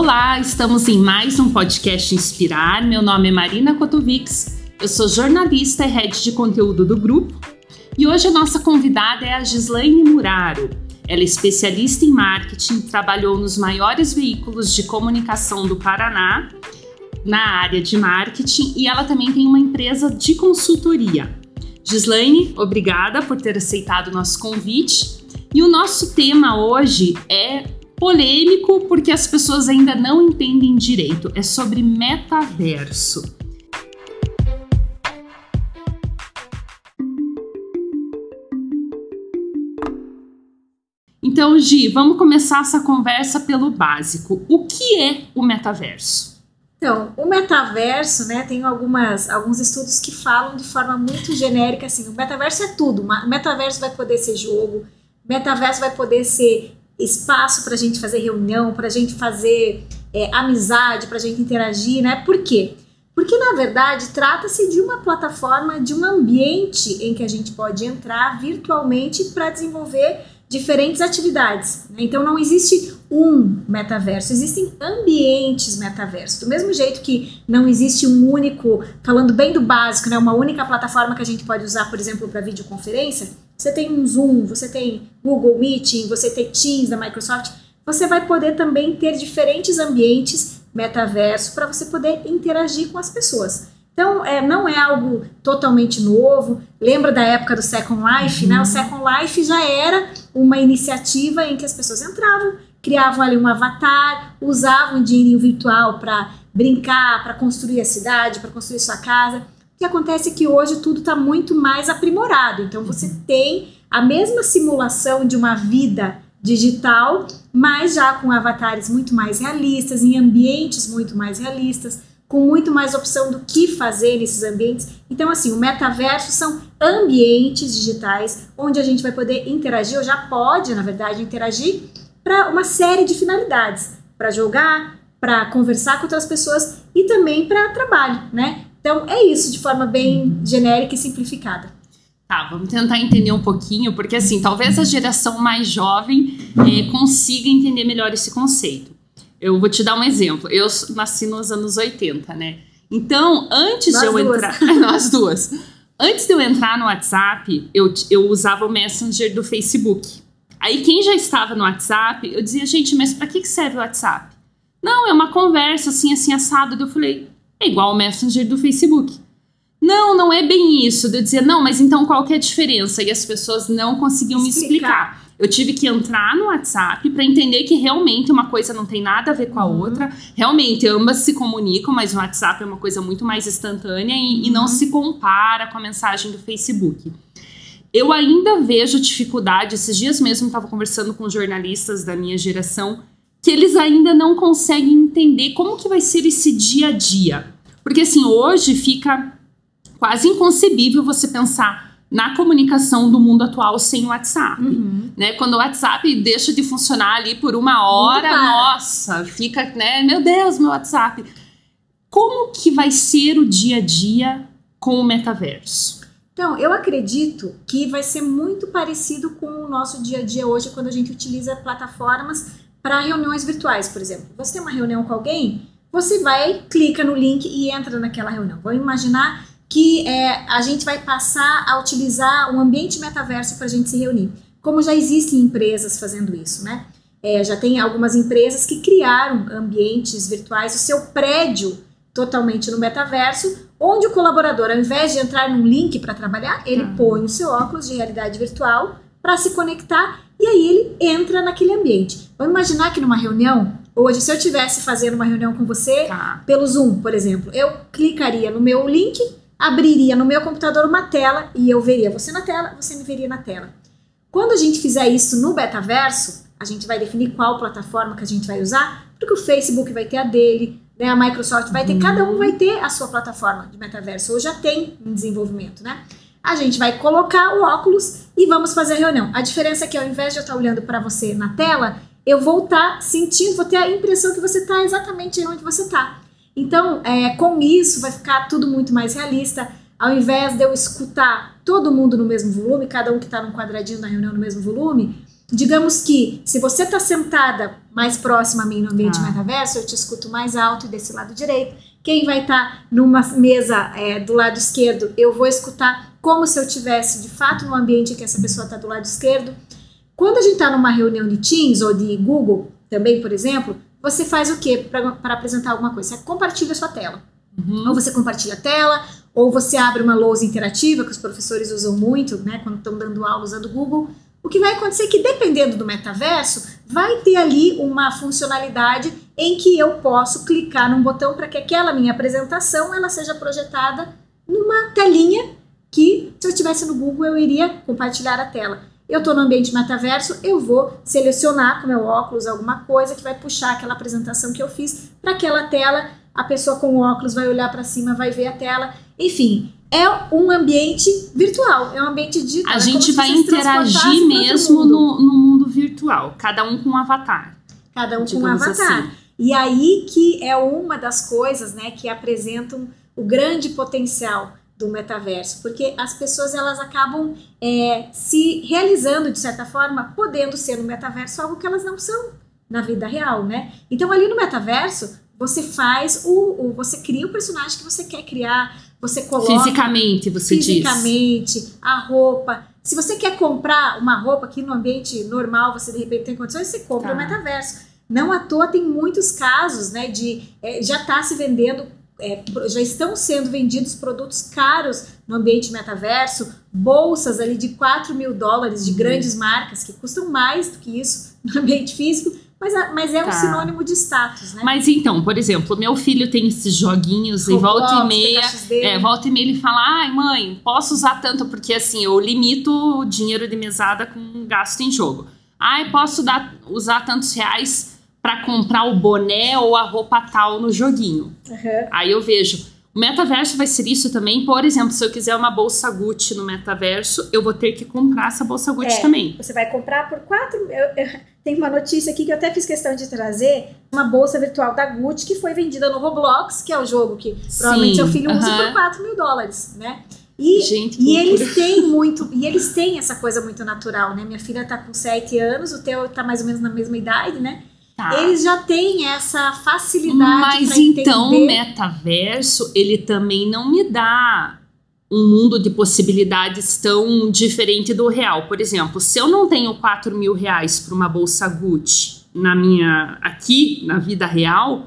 Olá, estamos em mais um podcast Inspirar. Meu nome é Marina Kotovics, eu sou jornalista e head de conteúdo do grupo. E hoje a nossa convidada é a Gislaine Muraro. Ela é especialista em marketing, trabalhou nos maiores veículos de comunicação do Paraná na área de marketing e ela também tem uma empresa de consultoria. Gislaine, obrigada por ter aceitado o nosso convite. E o nosso tema hoje é polêmico porque as pessoas ainda não entendem direito. É sobre metaverso. Então, Gi, vamos começar essa conversa pelo básico. O que é o metaverso? Então, o metaverso, né, tem algumas, alguns estudos que falam de forma muito genérica assim, o metaverso é tudo. O metaverso vai poder ser jogo, o metaverso vai poder ser espaço para a gente fazer reunião, para a gente fazer é, amizade, para a gente interagir, né? Por quê? Porque na verdade trata-se de uma plataforma, de um ambiente em que a gente pode entrar virtualmente para desenvolver diferentes atividades. Né? Então não existe um metaverso, existem ambientes metaverso. Do mesmo jeito que não existe um único, falando bem do básico, né, uma única plataforma que a gente pode usar, por exemplo, para videoconferência, você tem um Zoom, você tem Google Meeting, você tem Teams da Microsoft, você vai poder também ter diferentes ambientes metaverso para você poder interagir com as pessoas. Então, é, não é algo totalmente novo. Lembra da época do Second Life, uhum. né? O uhum. Second Life já era uma iniciativa em que as pessoas entravam, criavam ali um avatar, usavam dinheirinho virtual para brincar, para construir a cidade, para construir sua casa. Que acontece é que hoje tudo está muito mais aprimorado. Então você uhum. tem a mesma simulação de uma vida digital, mas já com avatares muito mais realistas, em ambientes muito mais realistas, com muito mais opção do que fazer nesses ambientes. Então, assim, o metaverso são ambientes digitais onde a gente vai poder interagir, ou já pode, na verdade, interagir para uma série de finalidades, para jogar, para conversar com outras pessoas e também para trabalho, né? Então é isso de forma bem genérica e simplificada. Tá, vamos tentar entender um pouquinho, porque assim, talvez a geração mais jovem eh, consiga entender melhor esse conceito. Eu vou te dar um exemplo. Eu nasci nos anos 80, né? Então, antes nós de eu duas. entrar. nós duas. Antes de eu entrar no WhatsApp, eu, eu usava o Messenger do Facebook. Aí, quem já estava no WhatsApp, eu dizia, gente, mas para que serve o WhatsApp? Não, é uma conversa assim, assim, assado. Eu falei, é igual o Messenger do Facebook. Não, não é bem isso. Eu dizia, não, mas então qual que é a diferença? E as pessoas não conseguiam me explicar. Eu tive que entrar no WhatsApp para entender que realmente uma coisa não tem nada a ver com a uhum. outra. Realmente, ambas se comunicam, mas o WhatsApp é uma coisa muito mais instantânea e, uhum. e não uhum. se compara com a mensagem do Facebook. Eu ainda vejo dificuldade. Esses dias mesmo estava conversando com jornalistas da minha geração que eles ainda não conseguem entender como que vai ser esse dia a dia. Porque assim, hoje fica quase inconcebível você pensar na comunicação do mundo atual sem o WhatsApp, uhum. né? Quando o WhatsApp deixa de funcionar ali por uma hora, nossa, fica, né? Meu Deus, meu WhatsApp. Como que vai ser o dia a dia com o metaverso? Então, eu acredito que vai ser muito parecido com o nosso dia a dia hoje quando a gente utiliza plataformas para reuniões virtuais, por exemplo. Você tem uma reunião com alguém, você vai, clica no link e entra naquela reunião. Vamos imaginar que é, a gente vai passar a utilizar um ambiente metaverso para a gente se reunir. Como já existem empresas fazendo isso, né? É, já tem algumas empresas que criaram ambientes virtuais, o seu prédio totalmente no metaverso, onde o colaborador, ao invés de entrar num link para trabalhar, ele uhum. põe o seu óculos de realidade virtual para se conectar e aí ele entra naquele ambiente. Vamos imaginar que numa reunião, hoje, se eu estivesse fazendo uma reunião com você tá. pelo Zoom, por exemplo, eu clicaria no meu link, abriria no meu computador uma tela e eu veria você na tela, você me veria na tela. Quando a gente fizer isso no betaverso, a gente vai definir qual plataforma que a gente vai usar, porque o Facebook vai ter a dele, né, a Microsoft vai ter, uhum. cada um vai ter a sua plataforma de metaverso, ou já tem em desenvolvimento, né? a gente vai colocar o óculos e vamos fazer a reunião. A diferença é que ao invés de eu estar olhando para você na tela, eu vou estar tá sentindo, vou ter a impressão que você está exatamente onde você está. Então, é, com isso, vai ficar tudo muito mais realista. Ao invés de eu escutar todo mundo no mesmo volume, cada um que está num quadradinho na reunião no mesmo volume, Digamos que se você está sentada mais próxima a mim no ambiente Ah. metaverso, eu te escuto mais alto e desse lado direito. Quem vai estar numa mesa é, do lado esquerdo, eu vou escutar como se eu tivesse de fato no ambiente que essa pessoa está do lado esquerdo. Quando a gente está numa reunião de Teams ou de Google, também, por exemplo, você faz o que para apresentar alguma coisa? Você compartilha a sua tela. Uhum. Ou você compartilha a tela, ou você abre uma lousa interativa, que os professores usam muito, né, quando estão dando aula usando o Google. O que vai acontecer é que, dependendo do metaverso, vai ter ali uma funcionalidade em que eu posso clicar num botão para que aquela minha apresentação ela seja projetada numa telinha que, se eu estivesse no Google, eu iria compartilhar a tela. Eu estou no ambiente metaverso, eu vou selecionar com meu óculos alguma coisa que vai puxar aquela apresentação que eu fiz para aquela tela. A pessoa com o óculos vai olhar para cima, vai ver a tela. Enfim, é um ambiente virtual, é um ambiente digital. A é gente se vai interagir mesmo no, no mundo virtual, cada um com um avatar. Cada um com um digamos avatar. assim. E aí que é uma das coisas, né, que apresentam o grande potencial do metaverso, porque as pessoas elas acabam é, se realizando de certa forma, podendo ser no metaverso algo que elas não são na vida real, né? Então ali no metaverso você faz o, o você cria o personagem que você quer criar, você coloca Fisicamente, você diz. fisicamente, a roupa. Se você quer comprar uma roupa aqui no ambiente normal, você de repente tem condições, você compra Tá. o metaverso. Não à toa tem muitos casos, né, de é, já está se vendendo, é, já estão sendo vendidos produtos caros no ambiente metaverso, bolsas ali de 4 mil dólares de Uhum. grandes marcas que custam mais do que isso no ambiente físico, mas, mas é um Tá. sinônimo de status, né? Mas então, por exemplo, meu filho tem esses joguinhos e Roblox, volta e meia. É, volta e meia ele fala, ai mãe, posso usar tanto, porque assim, eu limito o dinheiro de mesada com gasto em jogo. Ai, posso dar, usar tantos reais pra comprar o boné ou a roupa tal no joguinho. Aham. Aí eu vejo, o metaverso vai ser isso também. Por exemplo, se eu quiser uma bolsa Gucci no metaverso, eu vou ter que comprar essa bolsa Gucci É. também. Você vai comprar por quatro. Eu, eu- tem uma notícia aqui que eu até fiz questão de trazer: uma bolsa virtual da Gucci que foi vendida no Roblox, que é o jogo que provavelmente seu filho usa aham. por 4 mil dólares, né? E, Gente, e eles têm muito, e eles têm essa coisa muito natural, né? Minha filha tá com 7 anos, o teu tá mais ou menos na mesma idade, né? Tá. Eles já têm essa facilidade Mas então o entender. metaverso, ele também não me dá um mundo de possibilidades tão diferente do real. Por exemplo, se eu não tenho 4 mil reais para uma bolsa Gucci na minha aqui, na vida real,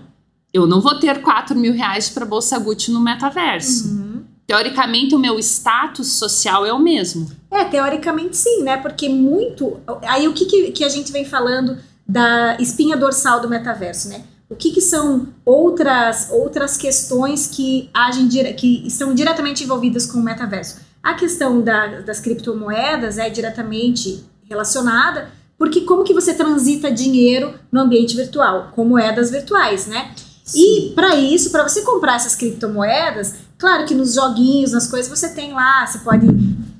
eu não vou ter 4 mil reais para bolsa Gucci no metaverso. Uhum. Teoricamente, o meu status social é o mesmo. É, teoricamente sim, né? Porque muito. Aí o que, que, que a gente vem falando da espinha dorsal do metaverso, né? O que, que são outras, outras questões que, agem, que estão diretamente envolvidas com o metaverso? A questão da- das criptomoedas é diretamente relacionada, porque como que você transita dinheiro no ambiente virtual? Com moedas virtuais, né? E para isso, para você comprar essas criptomoedas, claro que nos joguinhos, nas coisas, você tem lá, você pode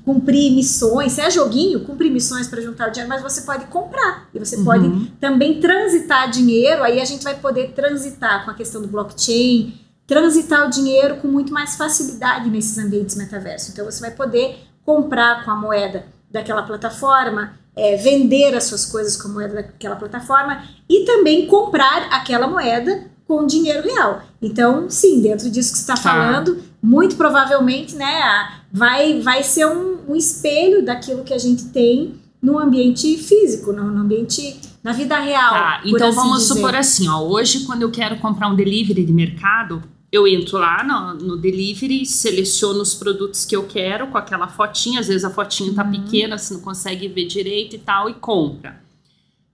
cumprir missões, se é joguinho, cumprir missões para juntar o dinheiro, mas você pode comprar e você pode Uhum. também transitar dinheiro, aí a gente vai poder transitar com a questão do blockchain, transitar o dinheiro com muito mais facilidade nesses ambientes metaverso. Então você vai poder comprar com a moeda daquela plataforma, é, vender as suas coisas com a moeda daquela plataforma e também comprar aquela moeda com dinheiro real. Então, sim, dentro disso que você está Tá. falando, muito provavelmente, né, a- vai, vai ser um, um espelho daquilo que a gente tem no ambiente físico, no, no ambiente, na vida real. Tá, então assim vamos dizer. supor assim, ó, hoje quando eu quero comprar um delivery de mercado, eu entro lá no, no delivery, seleciono os produtos que eu quero com aquela fotinha, às vezes a fotinha tá Uhum. pequena, você não consegue ver direito e tal, e compra.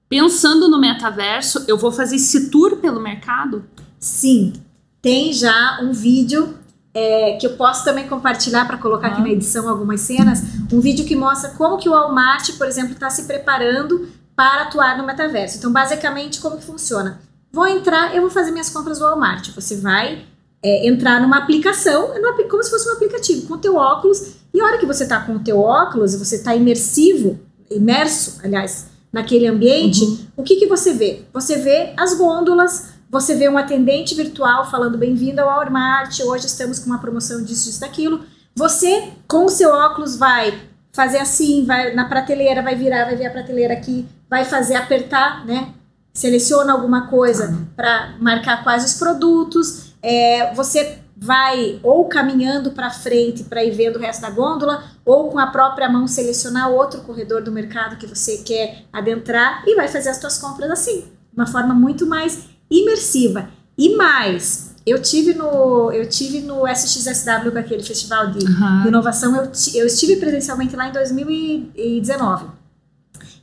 Pensando no metaverso, eu vou fazer esse tour pelo mercado? Sim, tem já um vídeo é, que eu posso também compartilhar para colocar aqui Ah. na edição algumas cenas, um vídeo que mostra como que o Walmart, por exemplo, está se preparando para atuar no metaverso. Então, basicamente, como que funciona? Vou entrar, eu vou fazer minhas compras no Walmart. Você vai é, entrar numa aplicação, é como se fosse um aplicativo, com o teu óculos, e a hora que você está com o teu óculos, você está imersivo, imerso, aliás, naquele ambiente, Uhum. o que, que você vê? Você vê as gôndolas, você vê um atendente virtual falando bem-vindo ao Walmart, hoje estamos com uma promoção disso, disso, daquilo. Você, com o seu óculos, vai fazer assim, vai na prateleira, vai virar, vai ver a prateleira aqui, vai fazer apertar, né? Seleciona alguma coisa Tá. para marcar quais os produtos. É, você vai ou caminhando para frente para ir vendo o resto da gôndola, ou com a própria mão selecionar outro corredor do mercado que você quer adentrar e vai fazer as suas compras assim, uma forma muito mais imersiva. E mais, eu tive no eu tive no SXSW com aquele festival de de inovação, eu, eu estive presencialmente lá em 2019.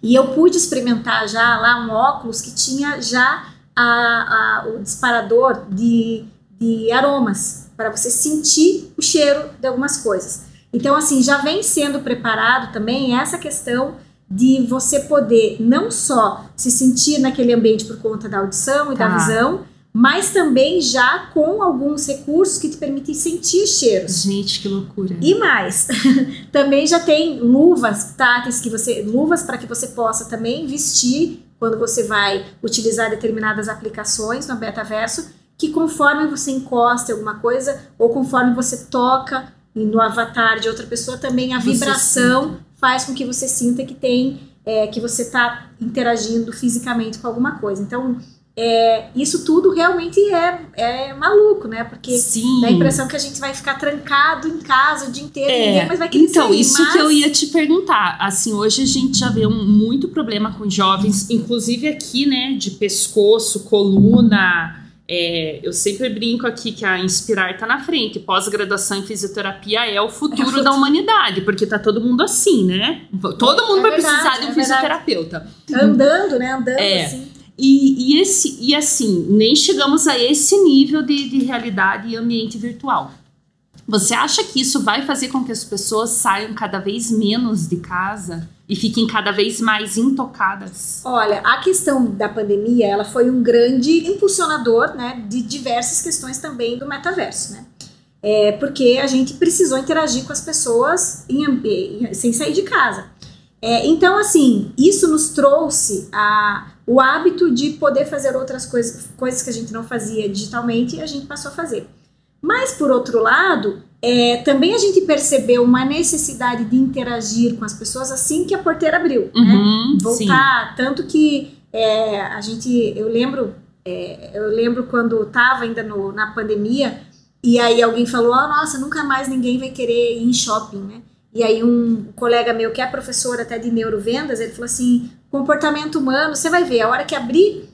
E eu pude experimentar já lá um óculos que tinha já a, a- o disparador de, de aromas, para você sentir o cheiro de algumas coisas. Então, assim, já vem sendo preparado também essa questão de você poder não só se sentir naquele ambiente por conta da audição e da Tá. visão, mas também já com alguns recursos que te permitem sentir cheiros. Gente, que loucura. E mais, também já tem luvas táteis que você, luvas para que você possa também vestir quando você vai utilizar determinadas aplicações no metaverso, que conforme você encosta em alguma coisa ou conforme você toca no avatar de outra pessoa, também a Você vibração faz com que você sinta que tem, é, que você está interagindo fisicamente com alguma coisa. Então, é, isso tudo realmente é, é maluco, né? Porque Sim. Dá a impressão que a gente vai ficar trancado em casa o dia inteiro, É, ninguém mais vai querer então, sair, isso mas... que eu ia te perguntar. Assim, hoje a gente já vê um, muito problema com jovens, inclusive aqui, né, de pescoço, coluna. É, eu sempre brinco aqui que a Inspirar tá na frente. Pós-graduação em fisioterapia é o futuro futuro. da humanidade, porque tá todo mundo assim, né? Todo mundo É vai verdade, precisar de um é verdade. fisioterapeuta. Andando, né? Andando É. assim. E, e, esse, e assim, nem chegamos a esse nível de, de realidade e ambiente virtual. Você acha que isso vai fazer com que as pessoas saiam cada vez menos de casa e fiquem cada vez mais intocadas? Olha, a questão da pandemia, ela foi um grande impulsionador, né, de diversas questões também do metaverso, né? É porque a gente precisou interagir com as pessoas em em- sem sair de casa. É, então, assim, isso nos trouxe a, o hábito de poder fazer outras coisas, coisas que a gente não fazia digitalmente e a gente passou a fazer. Mas, por outro lado, é, também a gente percebeu uma necessidade de interagir com as pessoas assim que a porteira abriu, né? Uhum, sim. voltar tanto que é, a gente eu lembro é, eu lembro quando estava ainda no, na pandemia e aí alguém falou oh, nossa nunca mais ninguém vai querer ir em shopping né e aí um colega meu que é professor até de neurovendas ele falou assim comportamento humano você vai ver a hora que abrir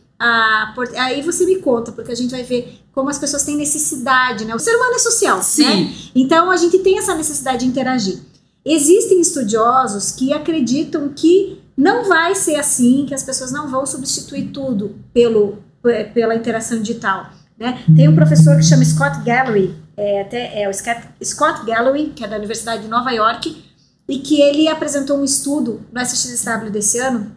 aí você me conta porque a gente vai ver como as pessoas têm necessidade né o ser humano é social né Sim. então a gente tem essa necessidade de interagir. Existem estudiosos que acreditam que não vai ser assim, que as pessoas não vão substituir tudo pelo, pe- pela interação digital. Né? Tem um professor que chama Scott Galloway, é, até, é o Scott, Scott Galloway, que é da Universidade de Nova York, e que ele apresentou um estudo no SXSW desse ano,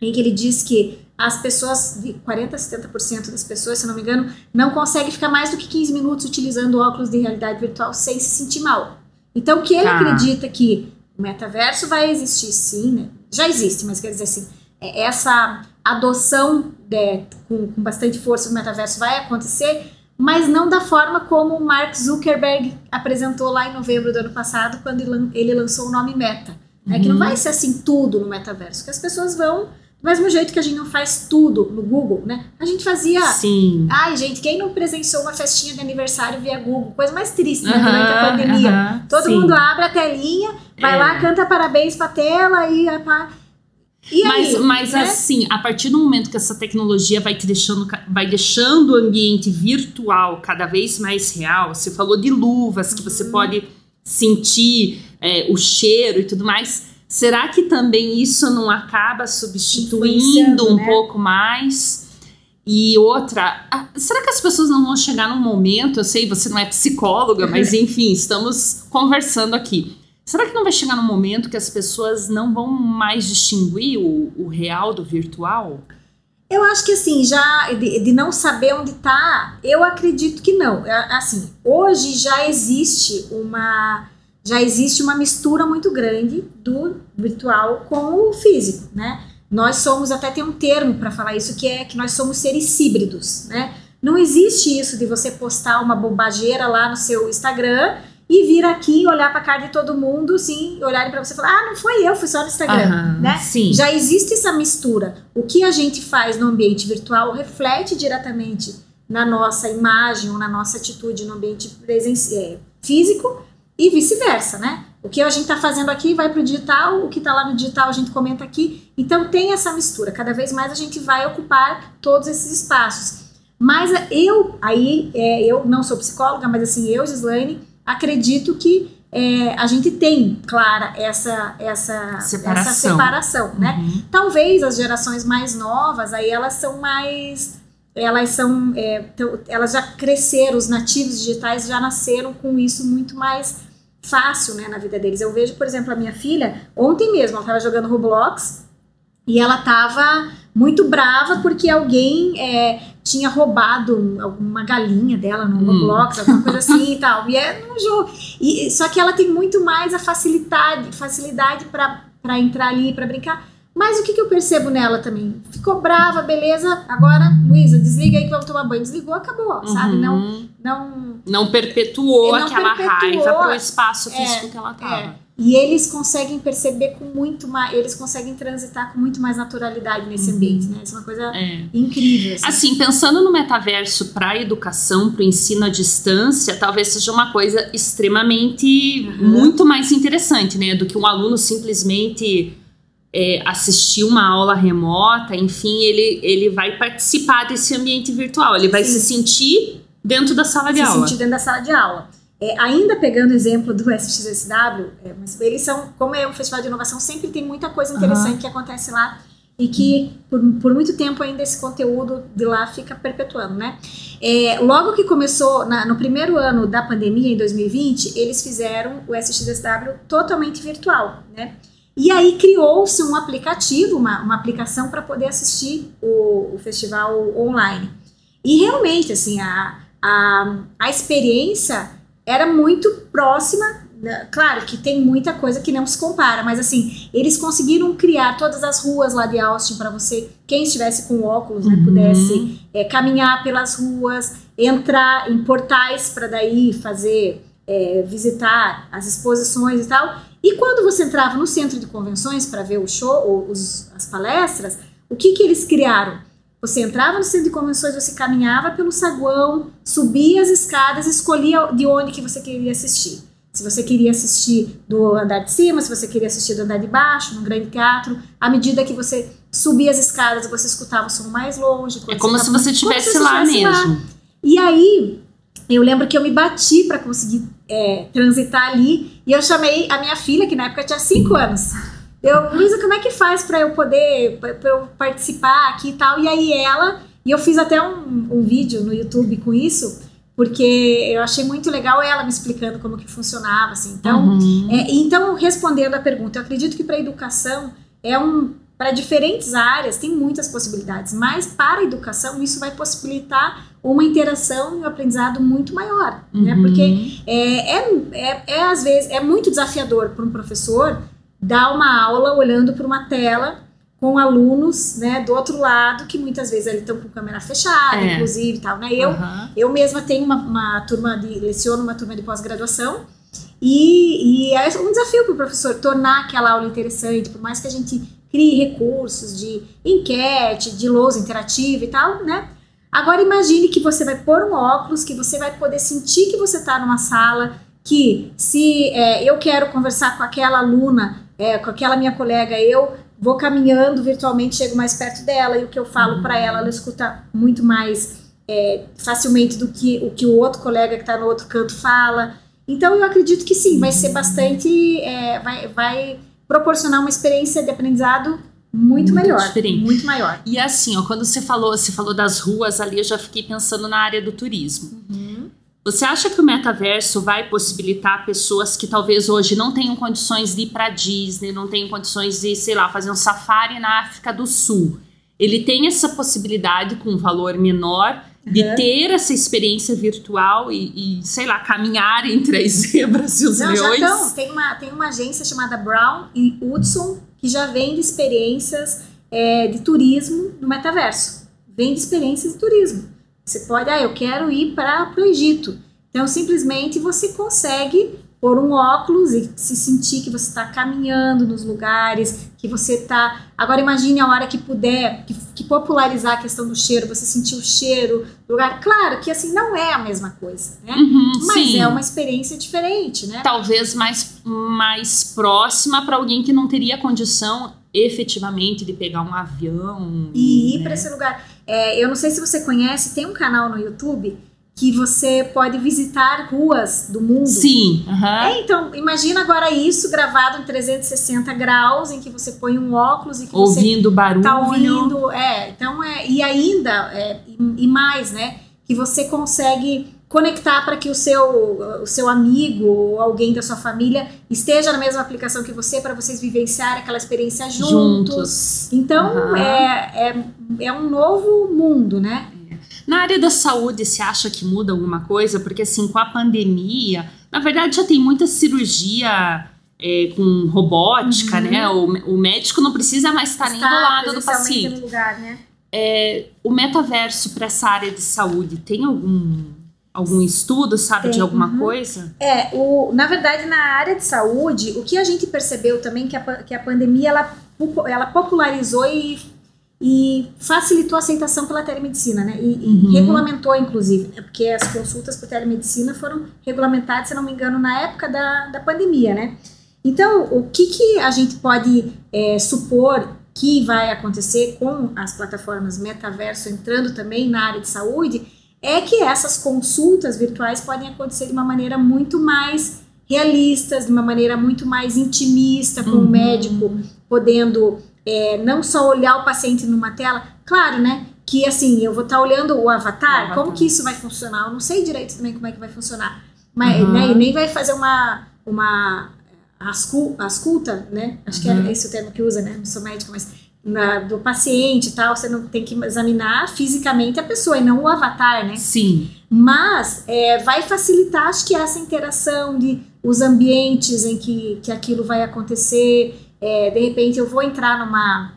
em que ele diz que as pessoas, de 40% a 70% das pessoas, se não me engano, não conseguem ficar mais do que 15 minutos utilizando óculos de realidade virtual sem se sentir mal. Então, que ele Tá. acredita que o metaverso vai existir sim, né? já existe, mas quer dizer assim, é- essa adoção de- com, com bastante força do metaverso vai acontecer, mas não da forma como o Mark Zuckerberg apresentou lá em novembro do ano passado, quando ele lan- ele lançou o nome Meta. É que não Uhum. vai ser assim tudo no metaverso, que as pessoas vão do mesmo jeito que a gente não faz tudo no Google, né? A gente fazia. Sim. Ai, gente, quem não presenciou uma festinha de aniversário via Google? Coisa mais triste, né? Aham, Durante a pandemia. aham, Todo sim. mundo abre a telinha, vai É. lá, canta parabéns pra tela e. a pá- E Mas, aí, mas né? assim, a partir do momento que essa tecnologia vai deixando, vai deixando o ambiente virtual cada vez mais real, você falou de luvas que você pode sentir é, o cheiro e tudo mais. Será que também isso não acaba substituindo um né? pouco mais? E outra, será que as pessoas não vão chegar num momento? Eu sei, você não é psicóloga, mas enfim, estamos conversando aqui. Será que não vai chegar num momento que as pessoas não vão mais distinguir o, o real do virtual? Eu acho que assim, já de, de não saber onde tá, eu acredito que não. É, Assim, hoje já existe uma já existe uma mistura muito grande do virtual com o físico, né? Nós somos até tem um termo para falar isso que é que nós somos seres híbridos, né? Não existe isso de você postar uma bobageira lá no seu Instagram e vir aqui olhar para a cara de todo mundo, sim, olharem para você e falar: "Ah, não foi eu, fui só no Instagram", Aham, né? Sim. Já existe essa mistura. O que a gente faz no ambiente virtual reflete diretamente na nossa imagem ou na nossa atitude no ambiente presencial, é, físico e vice-versa, né? O que a gente está fazendo aqui vai para o digital, o que está lá no digital a gente comenta aqui. Então tem essa mistura. Cada vez mais a gente vai ocupar todos esses espaços. Mas eu, aí, é, eu não sou psicóloga, mas assim, eu, Gislaine, acredito que é, a gente tem clara essa, essa Separação. essa separação, né? Uhum. Talvez as gerações mais novas, aí elas são mais. Elas são. é, elas já cresceram, os nativos digitais já nasceram com isso muito mais fácil né, na vida deles. Eu vejo, por exemplo, a minha filha, ontem mesmo, ela estava jogando Roblox e ela estava muito brava porque alguém é, tinha roubado um- uma galinha dela no Hum. Roblox, alguma coisa assim e tal. E é no jogo. E, só que ela tem muito mais a facilidade, facilidade para entrar ali, para brincar. Mas o que, que eu percebo nela também? Ficou brava, beleza. Agora, Luísa, desliga aí que vamos tomar banho. Desligou, acabou, sabe? Não, Uhum. não. Não perpetuou Não aquela perpetuou. raiva pro espaço É, físico que ela tava. E eles conseguem perceber com muito mais. Eles conseguem transitar com muito mais naturalidade nesse ambiente, né? Isso é uma coisa É. incrível. assim. Assim, pensando no metaverso para a educação, para o ensino à distância, talvez seja uma coisa extremamente Uhum. muito mais interessante, né? Do que um aluno simplesmente é, assistir uma aula remota, enfim, ele, ele vai participar desse ambiente virtual, ele vai Sim. se sentir dentro da sala de se aula. sentir dentro da sala de aula. É, ainda pegando o exemplo do SXSW, é, eles são, como é um festival de inovação, sempre tem muita coisa interessante que acontece lá e que por, por muito tempo ainda esse conteúdo de lá fica perpetuando, né? É, logo que começou, na- no primeiro ano da pandemia, em 2020, eles fizeram o SXSW totalmente virtual, né? E aí criou-se um aplicativo, uma, uma aplicação para poder assistir o, o festival online. E realmente, assim, a, a, a experiência era muito próxima. né? Claro que tem muita coisa que não se compara, mas assim, eles conseguiram criar todas as ruas lá de Austin para você, quem estivesse com óculos, né, Uhum. pudesse é, caminhar pelas ruas, entrar em portais para daí fazer, é, visitar as exposições e tal. E quando você entrava no centro de convenções para ver o show, ou os, as palestras, o que, que eles criaram? Você entrava no centro de convenções, você caminhava pelo saguão, subia as escadas, escolhia de onde que você queria assistir. Se você queria assistir do andar de cima, se você queria assistir do andar de baixo, no grande teatro, à medida que você subia as escadas, você escutava o som mais longe. É como se você estivesse lá estivesse lá. mesmo. E aí, eu lembro que eu me bati para conseguir é, transitar ali e eu chamei a minha filha, que na época tinha 5 anos. Eu, Luísa, como é que faz para eu poder pra pra eu participar aqui e tal? E aí ela, e eu fiz até um, um vídeo no YouTube com isso, porque eu achei muito legal ela me explicando como que funcionava, assim. Então, Uhum. é, então, respondendo a pergunta, eu acredito que para educação é um para diferentes áreas tem muitas possibilidades, mas para a educação isso vai possibilitar uma interação e um aprendizado muito maior, né? Uhum. Porque é, é, é, é, às vezes é muito desafiador para um professor dar uma aula olhando para uma tela com alunos, né, do outro lado que muitas vezes eles estão com câmera fechada, É. inclusive, tal, né? Eu Aham. eu mesma tenho uma, uma turma de leciono uma turma de pós-graduação e, e é um desafio para o professor tornar aquela aula interessante, por mais que a gente crie recursos de enquete, de lousa interativa e tal, né? Agora imagine que você vai pôr um óculos, que você vai poder sentir que você está numa sala, que se é, eu quero conversar com aquela aluna, é, com aquela minha colega, eu vou caminhando virtualmente, chego mais perto dela e o que eu falo para ela, ela escuta muito mais é, facilmente do que o que o outro colega que está no outro canto fala. Então eu acredito que sim, vai ser bastante, é, vai, vai proporcionar uma experiência de aprendizado muito, Muito melhor, diferente. muito maior. E assim, ó, quando você falou, você falou das ruas ali, eu já fiquei pensando na área do turismo. Você acha que o metaverso vai possibilitar pessoas que talvez hoje não tenham condições de ir para Disney, não tenham condições de, sei lá, fazer um safari na África do Sul? Ele tem essa possibilidade com um valor menor de Uhum. ter essa experiência virtual e, e, sei lá, caminhar entre as zebras e os Não, já leões? estão. Tem uma, tem uma agência chamada Brown e Hudson que já vende experiências é, de turismo no metaverso. Vende experiências de turismo. Você pode, ah, eu quero ir para o Egito. Então, simplesmente você consegue pôr um óculos e se sentir que você está caminhando nos lugares, que você está. Agora imagine a hora que puder, que, que, popularizar a questão do cheiro, você sentir o cheiro do lugar. Claro que assim não é a mesma coisa, né? Uhum, Mas sim. é uma experiência diferente, né? Talvez mais, mais próxima para alguém que não teria condição efetivamente de pegar um avião e ir né? para esse lugar. É, eu não sei se você conhece, tem um canal no YouTube que você pode visitar ruas do mundo. Sim. Uhum. É, então, imagina agora isso gravado em 360 graus, em que você põe um óculos e que ouvindo você barulho. tá ouvindo, é, então é, e ainda é, e, e mais, né, que você consegue conectar para que o seu, o seu amigo ou alguém da sua família esteja na mesma aplicação que você para vocês vivenciarem aquela experiência juntos. juntos. Então Uhum. é, é, é um novo mundo, né? Na área da saúde, você acha que muda alguma coisa? Porque assim, com a pandemia, na verdade já tem muita cirurgia é, com robótica, Uhum. né? O, o médico não precisa mais estar nem do lado do paciente. no lugar, né? É, o metaverso para essa área de saúde tem algum algum estudo, sabe, Tem, de alguma uhum. coisa? É, o, na verdade, na área de saúde, o que a gente percebeu também que a, que a pandemia ela, ela popularizou e, e facilitou a aceitação pela telemedicina, né? E, e Uhum. regulamentou, inclusive, né? porque as consultas por telemedicina foram regulamentadas, se não me engano, na época da, da pandemia, né? Então, o que, que a gente pode é, supor que vai acontecer com as plataformas metaverso entrando também na área de saúde é que essas consultas virtuais podem acontecer de uma maneira muito mais realistas, de uma maneira muito mais intimista, com o Uhum. médico podendo é, não só olhar o paciente numa tela, claro, né? Que assim, eu vou estar olhando o avatar, O avatar. como que isso vai funcionar? Eu não sei direito também como é que vai funcionar. Mas Uhum. né, nem vai fazer uma, uma ascu- asculta, né? Acho que Uhum. é esse o termo que usa, né? Não sou médica, mas na- do paciente e tal, você não tem que examinar fisicamente a pessoa e não o avatar, né? Sim. Mas é, vai facilitar, acho que essa interação de os ambientes em que, que aquilo vai acontecer. É, de repente eu vou entrar numa,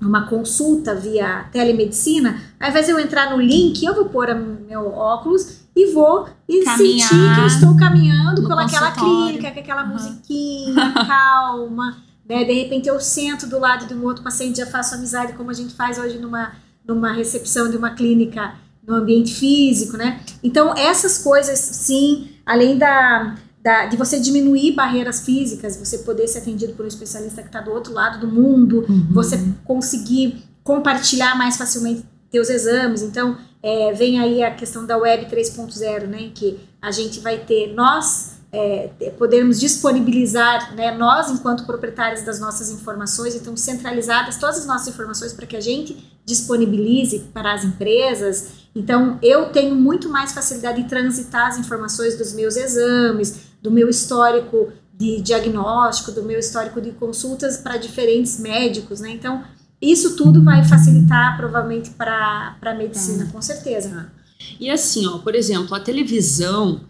numa consulta via telemedicina, ao invés de eu entrar no link, eu vou pôr meu óculos e vou e sentir que eu estou caminhando pelaquela consultório. clínica, com aquela Aham. musiquinha calma. Né? De repente eu sento do lado de um outro paciente, já faço amizade, como a gente faz hoje numa, numa recepção de uma clínica no ambiente físico, né? Então, essas coisas, sim, além da, da, de você diminuir barreiras físicas, você poder ser atendido por um especialista que está do outro lado do mundo, Uhum. você conseguir compartilhar mais facilmente teus exames. Então, é, vem aí a questão da Web 3.0, né? Em que a gente vai ter, nós é, podermos disponibilizar, né, nós enquanto proprietários das nossas informações, então centralizadas todas as nossas informações para que a gente disponibilize para as empresas. Então, eu tenho muito mais facilidade de transitar as informações dos meus exames, do meu histórico de diagnóstico, do meu histórico de consultas para diferentes médicos, né? Então, isso tudo vai facilitar provavelmente para a medicina, com certeza. E assim, ó, por exemplo, a televisão,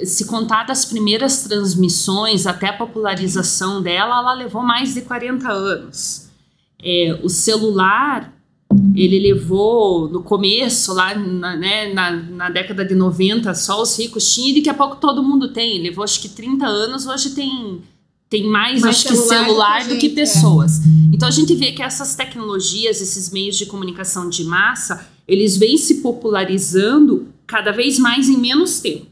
se contar das primeiras transmissões até a popularização dela, ela levou mais de 40 anos. É, o celular, ele levou no começo, lá na, né, na, na década de 90, só os ricos tinham e daqui a pouco todo mundo tem. Levou acho que 30 anos, hoje tem, tem mais, Mais acho que celular do celular que do que é. pessoas. Então a gente vê que essas tecnologias, esses meios de comunicação de massa, eles vêm se popularizando cada vez mais em menos tempo.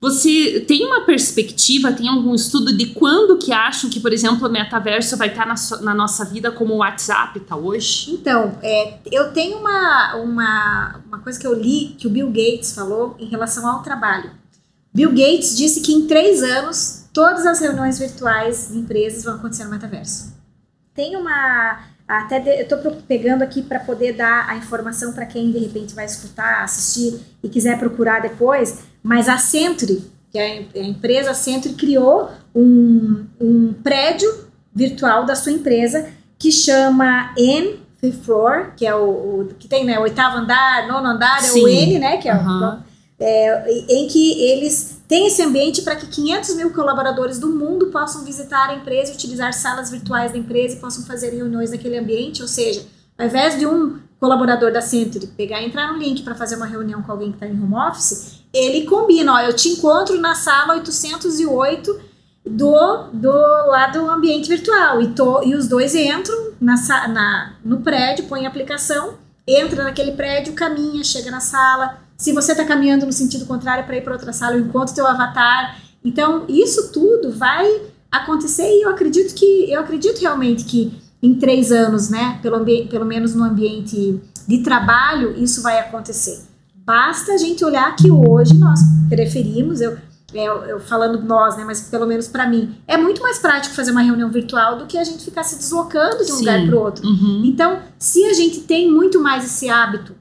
Você tem uma perspectiva, tem algum estudo de quando que acham que, por exemplo, o metaverso vai estar na, so- na nossa vida como o WhatsApp está hoje? Então, é, eu tenho uma, uma, uma coisa que eu li que o Bill Gates falou em relação ao trabalho. Bill Gates disse que em três anos todas as reuniões virtuais de empresas vão acontecer no metaverso. Tem uma. Até de- eu estou pegando aqui para poder dar a informação para quem de repente vai escutar, assistir e quiser procurar depois. Mas a Century, que é a em- a empresa Century, criou um, um prédio virtual da sua empresa que chama N Fifth Floor, que é o, o- que tem né, o oitavo andar, nono andar, é o Sim. N, né? Que é o- Aham. é, em que eles têm esse ambiente para que 500 mil colaboradores do mundo possam visitar a empresa e utilizar salas virtuais da empresa e possam fazer reuniões naquele ambiente. Ou seja, ao invés de um colaborador da Century pegar e entrar no link para fazer uma reunião com alguém que está em home office, ele combina, ó, eu te encontro na sala 808 do, do lado do ambiente virtual e, to, e os dois entram na, na, no prédio, põe a aplicação, entra naquele prédio, caminha, chega na sala. Se você está caminhando no sentido contrário para ir para outra sala, eu encontro teu avatar. Então, isso tudo vai acontecer e eu acredito que eu acredito realmente que em três anos, né, pelo, pelo menos no ambiente de trabalho, isso vai acontecer. Basta a gente olhar que hoje nós preferimos, eu, eu, eu falando nós, né, mas pelo menos para mim, é muito mais prático fazer uma reunião virtual do que a gente ficar se deslocando de um Sim. lugar para o outro. Uhum. Então, se a gente tem muito mais esse hábito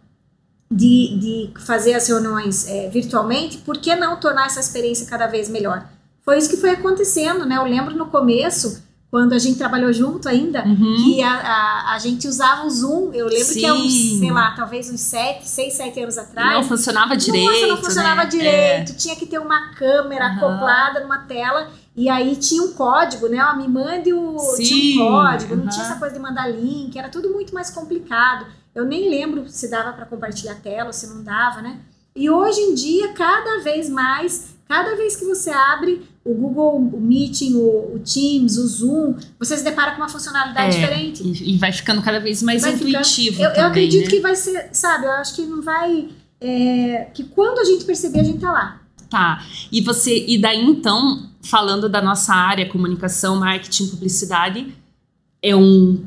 de, de fazer as reuniões é, virtualmente, por que não tornar essa experiência cada vez melhor? Foi isso que foi acontecendo, né? Eu lembro no começo, quando a gente trabalhou junto ainda, uhum. que a, a, a, gente usava o Zoom. Eu lembro Sim. que é uns, sei lá, talvez uns 7, 6, 7 anos atrás. Não funcionava direito. Nossa, não funcionava né? direito. É. Tinha que ter uma câmera uhum. acoplada numa tela. E aí tinha um código, né? Ó, me mande o. Sim. Tinha um código, uhum. não tinha essa coisa de mandar link, era tudo muito mais complicado. Eu nem lembro se dava para compartilhar a tela ou se não dava, né? E hoje em dia, cada vez mais, cada vez que você abre o Google o Meeting, o, o, Teams, o Zoom, você se depara com uma funcionalidade é, diferente. E, vai ficando cada vez mais vai intuitivo. Ficando, eu, eu, acredito né? que vai ser, sabe, eu acho que não vai. É, que quando a gente perceber, a gente tá lá. Tá. E você, e daí então, falando da nossa área, comunicação, marketing, publicidade, é um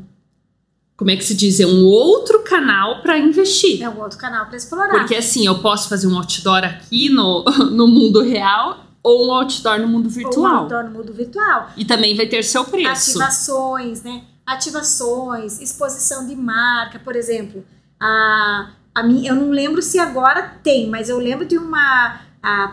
como é que se diz? É um outro canal para investir. É um outro canal para explorar. Porque assim, eu posso fazer um outdoor aqui no, no mundo real ou um outdoor no mundo virtual. Ou um outdoor no mundo virtual. E também vai ter seu preço. Ativações, né? Ativações, exposição de marca, por exemplo. A, a mim, eu não lembro se agora tem, mas eu lembro de uma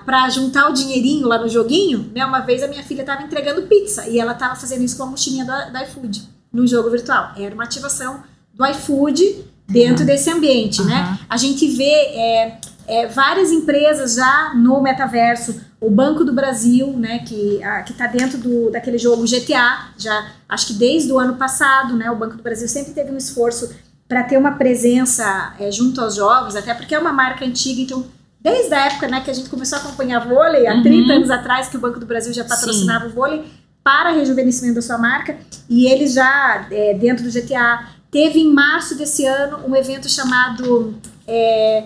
para juntar o dinheirinho lá no joguinho, né? Uma vez a minha filha estava entregando pizza e ela estava fazendo isso com a mochilinha da, da iFood no jogo virtual. Era uma ativação do iFood dentro uhum. desse ambiente, uhum. né? A gente vê é, é, várias empresas já no metaverso, o Banco do Brasil, né, que está dentro do, daquele jogo GTA, já acho que desde o ano passado, né, o Banco do Brasil sempre teve um esforço para ter uma presença é, junto aos jovens, até porque é uma marca antiga, então desde a época, né, que a gente começou a acompanhar vôlei, há uhum. 30 anos atrás que o Banco do Brasil já patrocinava Sim. o vôlei, para rejuvenescimento da sua marca e ele já, é, dentro do GTA, teve em março desse ano um evento chamado é,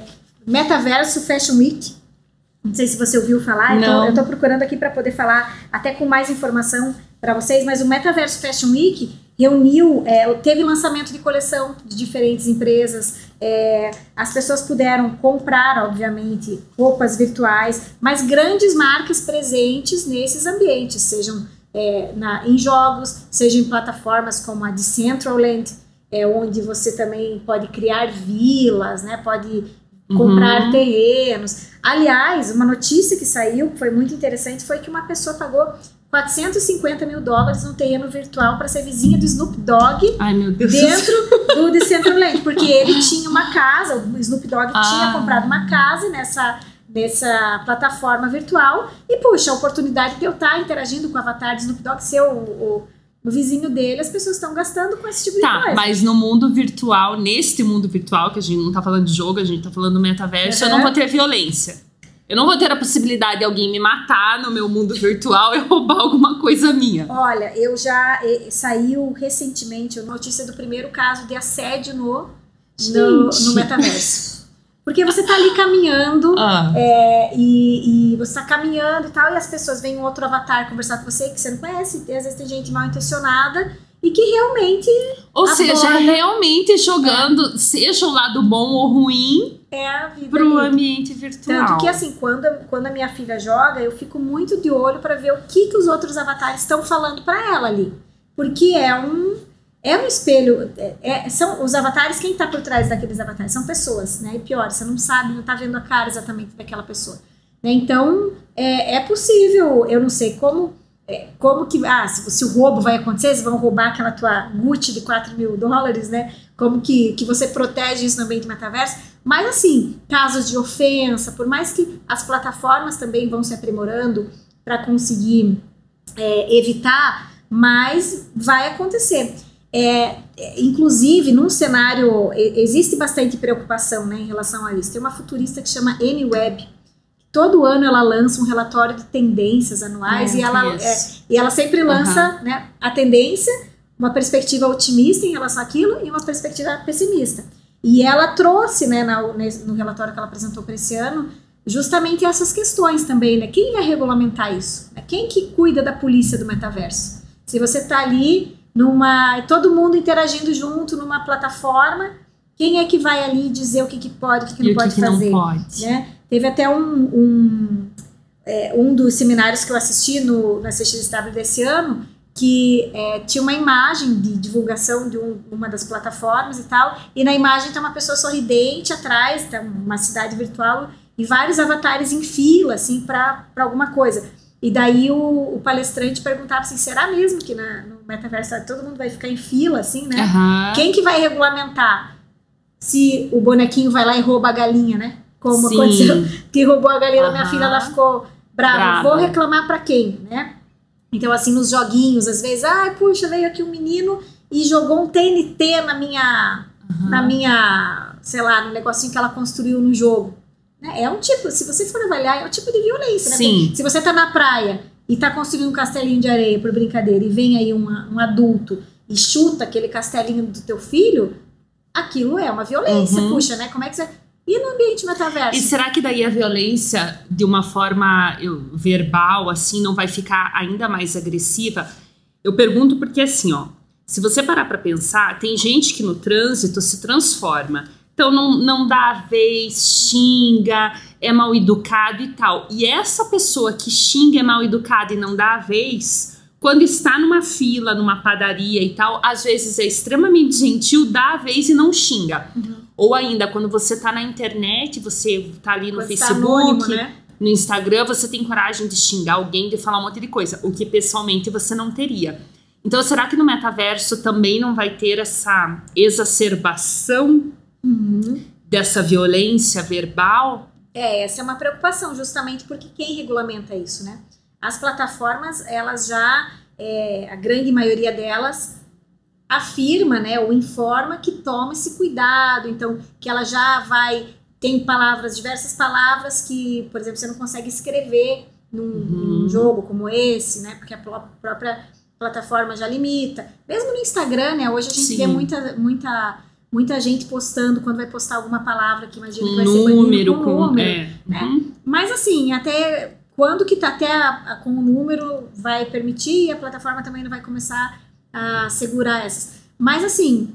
Metaverso Fashion Week. Não sei se você ouviu falar, então eu estou procurando aqui para poder falar até com mais informação para vocês, mas o Metaverso Fashion Week reuniu, é, teve lançamento de coleção de diferentes empresas, é, as pessoas puderam comprar, obviamente, roupas virtuais, mas grandes marcas presentes nesses ambientes, sejam é, na, em jogos, seja em plataformas como a Decentraland, é, onde você também pode criar vilas, né, pode comprar uhum. terrenos. Aliás, uma notícia que saiu, que foi muito interessante, foi que uma pessoa pagou 450 mil dólares num terreno virtual para ser vizinha do Snoop Dogg Ai, dentro do Decentraland, porque ele tinha uma casa, o Snoop Dogg ah. tinha comprado uma casa nessa dessa plataforma virtual e, puxa, a oportunidade de eu estar interagindo com o avatar de Snoop Dogg, ser o, o, o vizinho dele, as pessoas estão gastando com esse tipo tá, de coisa. mas no mundo virtual, neste mundo virtual, que a gente não tá falando de jogo, a gente tá falando do metaverso, uhum. eu não vou ter violência. Eu não vou ter a possibilidade de alguém me matar no meu mundo virtual e roubar alguma coisa minha. Olha, eu já e, saiu recentemente a notícia do primeiro caso de assédio no, no, no metaverso. Porque você tá ali caminhando ah. é, e, e, você tá caminhando e tal, e as pessoas vêm um outro avatar conversar com você que você não conhece, e às vezes tem gente mal intencionada e que realmente. Ou seja, realmente jogando, é. seja o lado bom ou ruim, é a vida pro ali. ambiente virtual. Tanto que assim, quando, quando a minha filha joga, eu fico muito de olho para ver o que, que os outros avatares estão falando para ela ali. Porque é um é um espelho, é, é, são os avatares, quem está por trás daqueles avatares? São pessoas, né? E pior, você não sabe, não está vendo a cara exatamente daquela pessoa. Né? Então, é, é possível, eu não sei como, é, como que, ah, se, se, o roubo vai acontecer, se vão roubar aquela tua Gucci de 4 mil dólares, né? Como que, que você protege isso no ambiente metaverso. Mas, assim, casos de ofensa, por mais que as plataformas também vão se aprimorando para conseguir é, evitar, mas vai acontecer. É, inclusive, num cenário, existe bastante preocupação né, em relação a isso. Tem uma futurista que chama Amy Webb, todo ano ela lança um relatório de tendências anuais É, e, ela, é, e ela sempre lança né, a tendência, uma perspectiva otimista em relação àquilo e uma perspectiva pessimista. E ela trouxe, né, na- no relatório que ela apresentou para esse ano, justamente essas questões também, né? Quem vai regulamentar isso? Né? Quem que cuida da polícia do metaverso? Se você está ali numa, todo mundo interagindo junto numa plataforma, quem é que vai ali dizer o que, que pode, o que, que E não que, pode que fazer? não pode? né? Teve até um, um, é, um dos seminários que eu assisti no, na CXW desse ano, que é, tinha uma imagem de divulgação de um- uma das plataformas e tal, e na imagem tem uma pessoa sorridente atrás, tá uma cidade virtual, e vários avatares em fila, assim, para alguma coisa. E daí o, o palestrante perguntava assim, será mesmo que na, no metaverso todo mundo vai ficar em fila, assim, né? Aham. Quem que vai regulamentar se o bonequinho vai lá e rouba a galinha, né? Como Sim. aconteceu, que roubou a galinha da minha filha, ela ficou brava. Brava. Vou reclamar pra quem, né? Então, assim, nos joguinhos, às vezes, ai, puxa, veio aqui um menino e jogou um TNT na minha, Aham. na minha, sei lá, no negocinho que ela construiu no jogo. Né? É um tipo, se você for avaliar, é um tipo de violência, né? Sim. Porque Se você tá na praia e tá construindo um castelinho de areia por brincadeira e vem aí uma- um adulto e chuta aquele castelinho do teu filho, aquilo é uma violência, Uhum. puxa, né? Como é que você. E no ambiente metaverso? E será que daí a violência, de uma forma eu, verbal, assim, não vai ficar ainda mais agressiva? Eu pergunto porque, assim, ó, se você parar pra pensar, tem gente que no trânsito se transforma. Então não, não dá a vez, xinga, é mal educado e tal. E essa pessoa que xinga, é mal educada e não dá a vez, quando está numa fila, numa padaria e tal, às vezes é extremamente gentil, dá a vez e não xinga. Ou ainda, quando você tá na internet, você tá ali no Quando tá Facebook, anônimo, né? no Instagram, você tem coragem de xingar alguém, de falar um monte de coisa, o que pessoalmente você não teria. Então, será que no metaverso também não vai ter essa exacerbação Uhum. dessa violência verbal? É, essa é uma preocupação, justamente porque quem regulamenta isso, né? As plataformas, elas já, é, a grande maioria delas, afirma, né, ou informa que toma esse cuidado, então, que ela já vai, tem palavras, diversas palavras que, por exemplo, você não consegue escrever num, Uhum. num jogo como esse, né, porque a pró- própria plataforma já limita. Mesmo no Instagram, né, hoje a gente Sim. vê muita, muita, muita gente postando, quando vai postar alguma palavra que imagina que vai ser banido número, com com. número. é, né? uhum. Mas assim, até quando que tá até a- a- com o número vai permitir e a plataforma também não vai começar a segurar essas. Mas assim,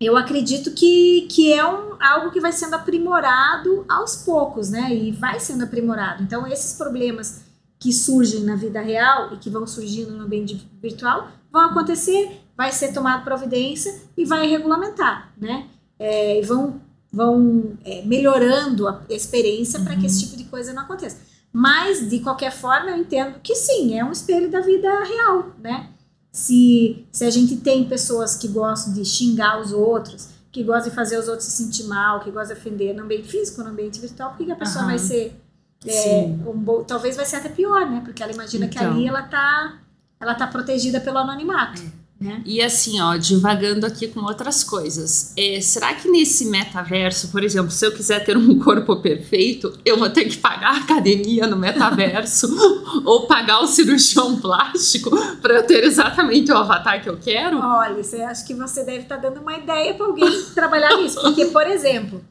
eu acredito que, que é um, algo que vai sendo aprimorado aos poucos, né? E vai sendo aprimorado. Então, esses problemas que surgem na vida real e que vão surgindo no ambiente virtual vão acontecer, vai ser tomada providência e vai regulamentar, né? É, e vão vão é, melhorando a experiência para que esse tipo de coisa não aconteça. Mas, de qualquer forma, eu entendo que sim, é um espelho da vida real, né? Se, se a gente tem pessoas que gostam de xingar os outros, que gostam de fazer os outros se sentir mal, que gostam de ofender no ambiente físico, no ambiente virtual, por que, que a pessoa Aham. vai ser. é, um bo- talvez vai ser até pior, né? Porque ela imagina que Então. ali ela tá, ela tá protegida pelo anonimato. Né? E assim, ó, divagando aqui com outras coisas. É, será que nesse metaverso, por exemplo, se eu quiser ter um corpo perfeito, eu vou ter que pagar a academia no metaverso ou pagar o cirurgião plástico para eu ter exatamente o avatar que eu quero? Olha, você acha que você deve estar dando uma ideia para alguém trabalhar nisso. Porque, por exemplo,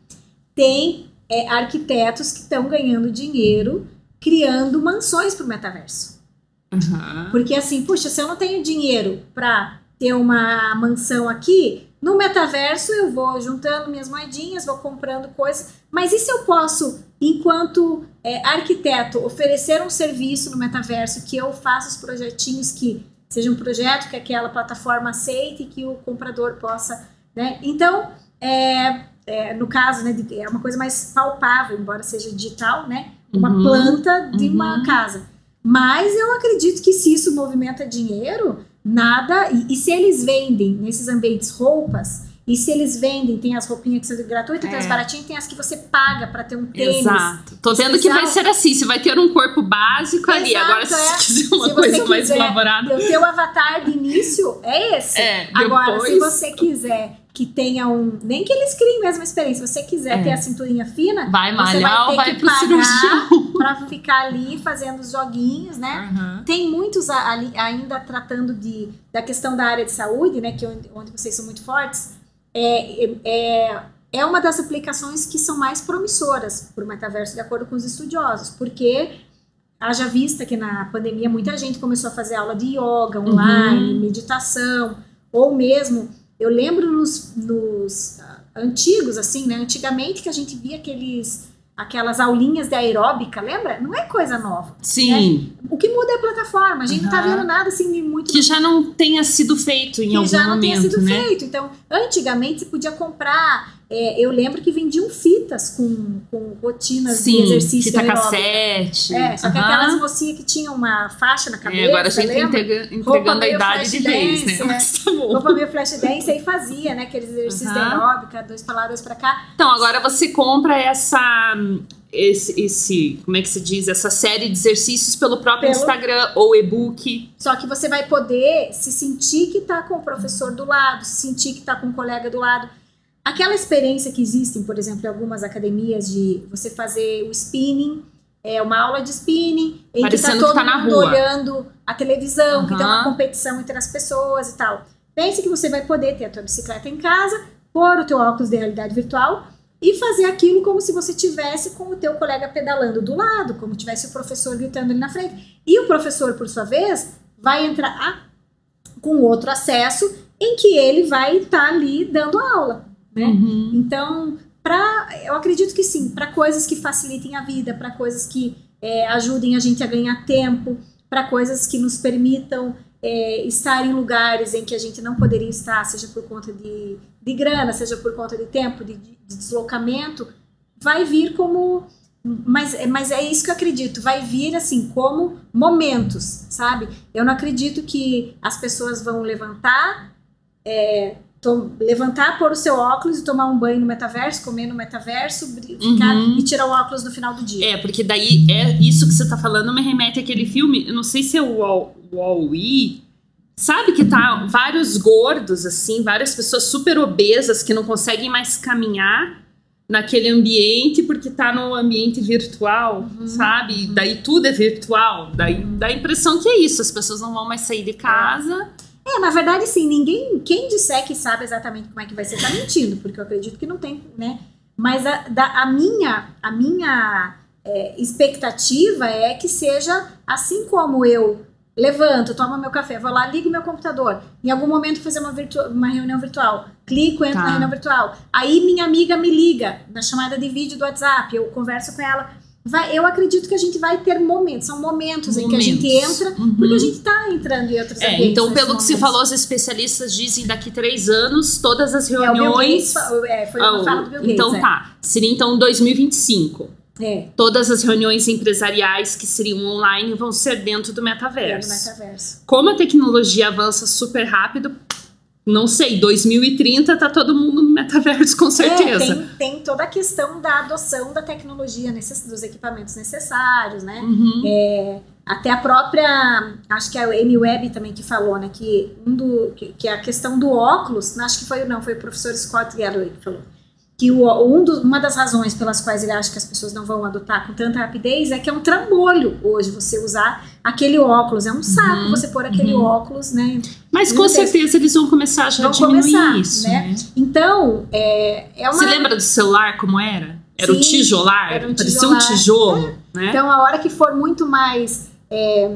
tem é, arquitetos que estão ganhando dinheiro criando mansões para o metaverso. Porque assim, puxa, se eu não tenho dinheiro para ter uma mansão aqui, no metaverso eu vou juntando minhas moedinhas, vou comprando coisas. Mas e se eu posso, enquanto é, arquiteto, oferecer um serviço no metaverso que eu faça os projetinhos que seja um projeto que aquela plataforma aceite e que o comprador possa, né? Então, é, é, no caso, né, é uma coisa mais palpável, embora seja digital, né? Uma Uhum. planta de uma Uhum. casa. Mas eu acredito que se isso movimenta dinheiro, nada. E, e se eles vendem nesses ambientes roupas, e se eles vendem, tem as roupinhas que são gratuitas, tem as É. baratinhas, tem as que você paga para ter um tênis. Exato. Tô vendo que vai ser assim, você vai ter um corpo básico ali. Exato, Agora, se é. você quiser uma Se coisa você mais quiser, elaborada. O teu avatar de início é esse. É, Agora, se depois- você quiser que tenha um. Nem que eles criem mesmo a experiência. Se você quiser É. ter a cinturinha fina, Vai você malhar ou vai ter vai que pro pagar cirurgião? pra ficar ali fazendo os joguinhos, né? Aham. Tem muitos ali ainda tratando de, da questão da área de saúde, né? Que é onde, onde vocês são muito fortes. É, é, é uma das aplicações que são mais promissoras para o metaverso, de acordo com os estudiosos, porque haja vista que na pandemia muita gente começou a fazer aula de yoga online, meditação, ou mesmo, eu lembro nos, nos ah, antigos, assim, né? Antigamente que a gente via aqueles aquelas aulinhas de aeróbica, lembra? Não é coisa nova. Sim, O que muda é a plataforma. A gente não tá vendo nada assim de muito que já não tenha sido feito em que algum já não tenha momento, sido né? feito. Então, antigamente você podia comprar. É, eu lembro que vendiam fitas com, com rotinas de Sim, exercício fita aeróbico. cassete. É, só que aquelas mocinhas que tinham uma faixa na cabeça. É, agora a gente tá Roupa entregando a idade de vez, né? Mas tá. Roupa meio flash dance aí fazia, né? Aqueles exercícios de Aham. aeróbica, dois pra lá, dois pra cá. Então, agora você compra essa. Esse, esse, como é que se diz? Essa série de exercícios pelo próprio Pelo- Instagram ou e-book. Só que você vai poder se sentir que tá com o professor do lado, se sentir que tá com o colega do lado. Aquela experiência que existem, por exemplo, em algumas academias de você fazer o spinning, é uma aula de spinning, em que tá Parecendo todo que tá na mundo rua. olhando a televisão, que tem uma competição entre as pessoas e tal. Pense que você vai poder ter a tua bicicleta em casa, pôr o teu óculos de realidade virtual e fazer aquilo como se você tivesse com o teu colega pedalando do lado, como tivesse o professor gritando ali na frente. E o professor, por sua vez, vai entrar com outro acesso em que ele vai estar ali dando aula. Né? Uhum. Então, pra, eu acredito que sim, para coisas que facilitem a vida, para coisas que é, ajudem a gente a ganhar tempo, para coisas que nos permitam é, estar em lugares em que a gente não poderia estar, seja por conta de, de grana, seja por conta de tempo, de, de deslocamento, vai vir como. Mas, mas é isso que eu acredito, vai vir assim, como momentos, sabe? Eu não acredito que as pessoas vão levantar, é, levantar, pôr o seu óculos e tomar um banho no metaverso, comer no metaverso, bri- ficar Uhum. e tirar o óculos no final do dia. É, porque daí é isso que você tá falando me remete àquele filme, eu não sei se é o Wall- Wall-E, sabe que tá vários gordos, assim, várias pessoas super obesas que não conseguem mais caminhar naquele ambiente porque tá no ambiente virtual, Uhum, sabe? Daí tudo é virtual, daí dá a impressão que é isso, as pessoas não vão mais sair de casa. É, na verdade, sim, ninguém, quem disser que sabe exatamente como é que vai ser, tá mentindo, porque eu acredito que não tem, né? Mas a, da- a minha, a minha é, expectativa é que seja assim como eu levanto, tomo meu café, vou lá, ligo meu computador, em algum momento fazer uma, virtu- uma reunião virtual, clico, entro Tá. na reunião virtual, aí minha amiga me liga na chamada de vídeo do WhatsApp, eu converso com ela. Vai, eu acredito que a gente vai ter momentos, são momentos, em que a gente Momentos. entra, Uhum. porque a gente tá entrando em outros É, então, pelo que se momentos. falou, os especialistas dizem daqui três anos, todas as É, reuniões. Gates, fa- é, foi uma Ah, fala do Bill Gates. então é. tá. Seria então 2025. É, Todas as reuniões empresariais que seriam online vão ser dentro do é metaverso. metaverso. Como a tecnologia avança super rápido, não sei, 2030 tá todo mundo no metaverso com certeza. É, tem, tem toda a questão da adoção da tecnologia, necess- dos equipamentos necessários, né? Uhum. É, até a própria, acho que é o Amy Webb também que falou, né? Que, um do, que, que a questão do óculos, acho que foi, não, foi o professor Scott Galloway que falou. Que o, um dos- uma das razões pelas quais ele acha que as pessoas não vão adotar com tanta rapidez é que é um trambolho hoje você usar aquele óculos. É um saco Uhum, você pôr aquele uhum. óculos, né? Mas com sei. certeza eles vão começar já a Vão diminuir começar, isso. né? né? Então, é, é uma. Você lembra do celular como era? Era o Sim, tijolar, era um parecia um tijolo, né? Então, a hora que for muito mais, é,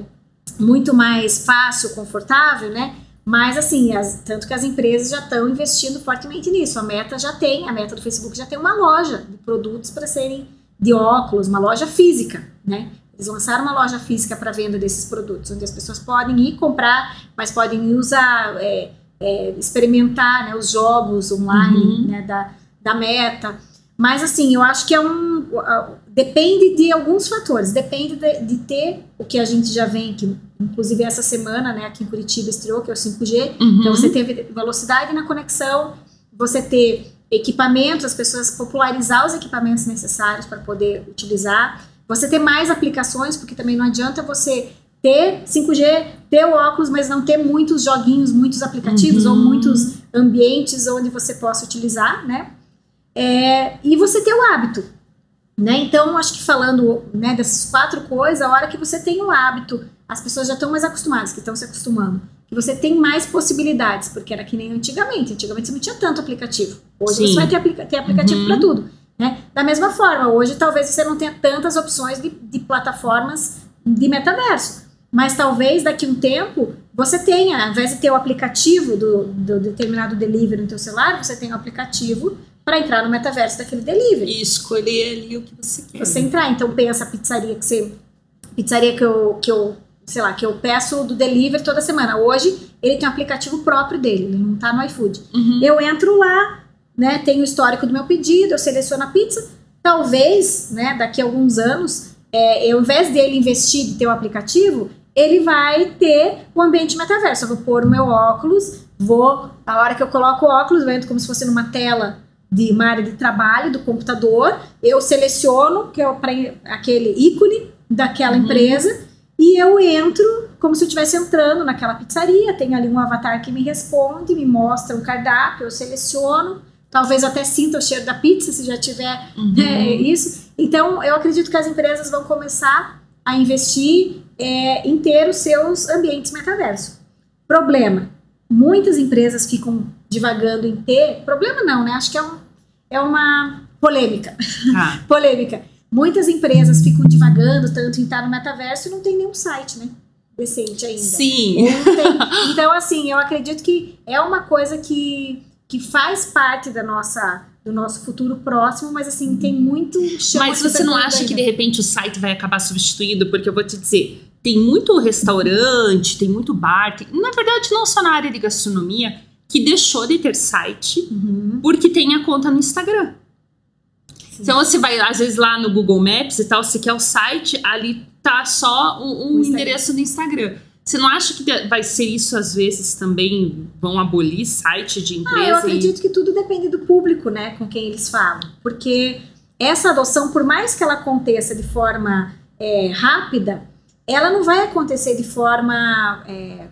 muito mais fácil, confortável, né? Mas assim, as- tanto que as empresas já estão investindo fortemente nisso. A Meta já tem, a Meta do Facebook já tem uma loja de produtos para serem de óculos, uma loja física, né? Eles lançaram uma loja física para venda desses produtos, onde as pessoas podem ir comprar, mas podem usar, é, é, experimentar né, os jogos online Uhum. né, da, da Meta. Mas assim, eu acho que é um. Depende de alguns fatores. Depende de, de ter o que a gente já vem, que inclusive essa semana, né, aqui em Curitiba estreou, que é o 5G. Uhum. Então você teve velocidade na conexão, você ter equipamentos, as pessoas popularizar os equipamentos necessários para poder utilizar. Você ter mais aplicações, porque também não adianta você ter 5G, ter o óculos, mas não ter muitos joguinhos, muitos aplicativos Uhum. ou muitos ambientes onde você possa utilizar, né? É, e você ter o hábito, né? Então, acho que falando né, dessas quatro coisas, a hora que você tem o hábito, as pessoas já estão mais acostumadas, que estão se acostumando, que você tem mais possibilidades, porque era que nem antigamente. Antigamente você não tinha tanto aplicativo. Hoje Sim. você vai ter, aplica ter aplicativo uhum. para tudo. Né? Da mesma forma, hoje talvez você não tenha tantas opções de, de plataformas de metaverso. Mas talvez daqui a um tempo você tenha, ao invés de ter o aplicativo do, do determinado delivery no teu celular, você tem o aplicativo para entrar no metaverso daquele delivery. E escolher ali o que você quer. Você entrar, então pensa a pizzaria que você. Pizzaria que eu, que eu, sei lá, que eu peço do delivery toda semana. Hoje ele tem um aplicativo próprio dele, ele não tá no iFood. Uhum. Eu entro lá, né? Tenho o histórico do meu pedido, eu seleciono a pizza. Talvez, né, daqui a alguns anos, é, eu, ao invés dele investir de ter o aplicativo, ele vai ter o ambiente metaverso. Eu vou pôr o meu óculos, vou, a hora que eu coloco o óculos, eu entro como se fosse numa tela de uma área de trabalho do computador, eu seleciono que é aquele ícone daquela uhum. empresa e eu entro como se eu estivesse entrando naquela pizzaria, tem ali um avatar que me responde, me mostra um cardápio, eu seleciono, talvez até sinta o cheiro da pizza se já tiver uhum. é, isso. Então, eu acredito que as empresas vão começar a investir é, em ter os seus ambientes metaverso. Problema: muitas empresas ficam divagando em ter. Problema não, né? Acho que é, um, é uma polêmica. Ah. polêmica. Muitas empresas ficam divagando tanto em estar no metaverso e não tem nenhum site, né? Decente ainda. Sim. Então, assim, eu acredito que é uma coisa que, que faz parte da nossa do nosso futuro próximo, mas assim, tem muito chão Mas você não acha que de repente o site vai acabar substituído? Porque eu vou te dizer, tem muito restaurante, tem muito bar, tem, na verdade não só na área de gastronomia, que deixou de ter site uhum. porque tem a conta no Instagram. Sim. Então você vai, às vezes, lá no Google Maps e tal, você quer o site, ali tá só um, um endereço do Instagram. Você não acha que vai ser isso às vezes também? Vão abolir site de empresa? Ah, eu acredito e... que tudo depende do público, né, com quem eles falam. Porque essa adoção, por mais que ela aconteça de forma é, rápida, ela não vai acontecer de forma é,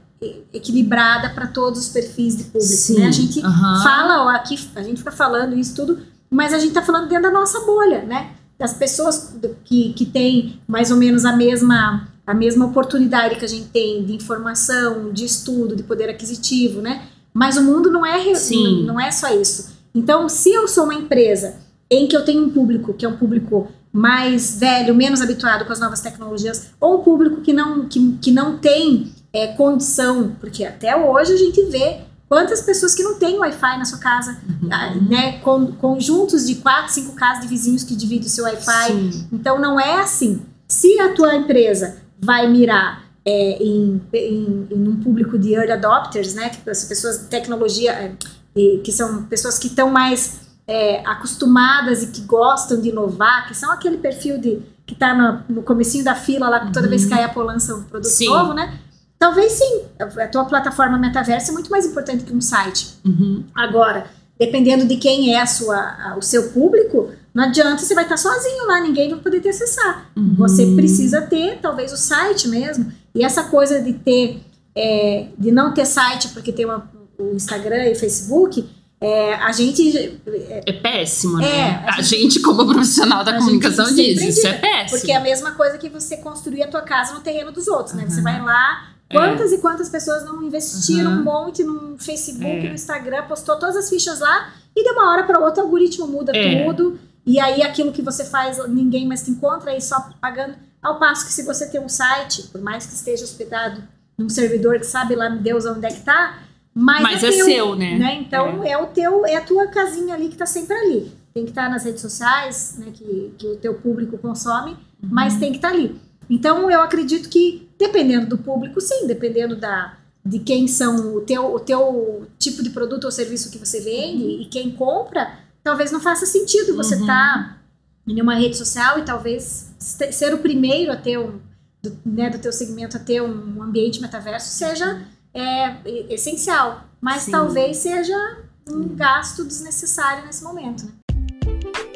equilibrada para todos os perfis de público. Sim, né? A gente uhum. fala, ó, aqui, a gente fica falando isso tudo, mas a gente está falando dentro da nossa bolha, né? Das pessoas que, que têm mais ou menos a mesma, a mesma oportunidade que a gente tem de informação, de estudo, de poder aquisitivo, né? Mas o mundo não é, Sim. não, não é só isso. Então, se eu sou uma empresa em que eu tenho um público que é um público mais velho, menos habituado com as novas tecnologias, ou um público que não, que, que não tem é, condição, porque até hoje a gente vê quantas pessoas que não têm Wi-Fi na sua casa, uhum. Ah, né, com, conjuntos de quatro, cinco casas de vizinhos que dividem o seu Wi-Fi. Então não é assim. Se a tua empresa vai mirar é, em, em, em, um público de early adopters, né, que as pessoas de tecnologia, é, que são pessoas que estão mais é, acostumadas e que gostam de inovar, que são aquele perfil de que está no, no comecinho da fila lá, toda uhum. vez que a Apple lança um produto sim. novo, né? Talvez sim, a tua plataforma metaversa é muito mais importante que um site. Uhum. Agora, dependendo de quem é a sua, a, o seu público, não adianta você vai estar sozinho lá, ninguém vai poder te acessar. Uhum. Você precisa ter, talvez, o site mesmo. E essa coisa de ter, é, de não ter site porque tem uma, o Instagram e o Facebook, é, a gente. É, é péssimo, né? É, a, a gente, gente, como profissional da comunicação, diz: isso é péssimo. Porque é a mesma coisa que você construir a tua casa no terreno dos outros, né? Uhum. Você vai lá. Quantas é. e quantas pessoas não investiram uhum. um monte no Facebook, é. no Instagram, postou todas as fichas lá e de uma hora para outra o algoritmo muda é. tudo. E aí aquilo que você faz, ninguém mais te encontra aí só pagando. Ao passo que se você tem um site, por mais que esteja hospedado num servidor que sabe lá Deus onde é que tá, mas, mas é, é teu, seu, né? né? Então é. é. o teu, é a tua casinha ali que está sempre ali. Tem que estar tá nas redes sociais, né? Que, que o teu público consome, uhum. mas tem que estar tá ali. Então eu acredito que dependendo do público, sim, dependendo da de quem são o teu, o teu tipo de produto ou serviço que você vende uhum. e quem compra, talvez não faça sentido você estar uhum. tá em uma rede social e talvez ser o primeiro a ter um, do, né, do teu segmento a ter um ambiente metaverso seja é essencial, mas Sim. talvez seja um gasto desnecessário nesse momento. Né?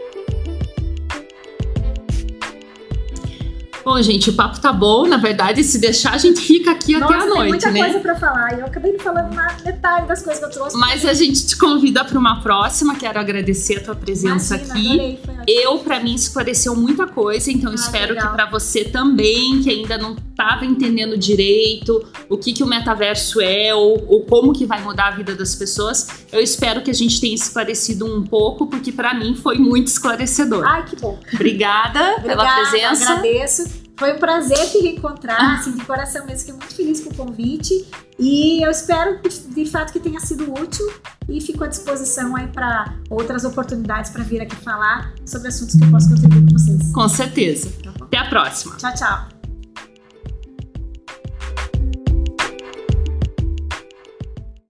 Bom, gente, o papo tá bom. Na verdade, se deixar, a gente fica aqui Nossa, até a tem noite, muita né? coisa pra falar. Eu acabei falando na metade das coisas que eu trouxe. Mas a gente te convida para uma próxima. Quero agradecer a tua presença Imagina, aqui. adorei. Eu, para mim, esclareceu muita coisa, então Ah, espero legal. que para você também, que ainda não estava entendendo direito o que, que o metaverso é ou, ou como que vai mudar a vida das pessoas, eu espero que a gente tenha esclarecido um pouco, porque para mim foi muito esclarecedor. Ai, que bom. Obrigada, pela Obrigada, presença. agradeço. Foi um prazer te reencontrar, assim, de coração mesmo, fiquei muito feliz com o convite. E eu espero, de, de fato, que tenha sido útil e fico à disposição aí para outras oportunidades para vir aqui falar sobre assuntos que eu posso contribuir com vocês. Com certeza. Tá? Até a próxima. Tchau, tchau.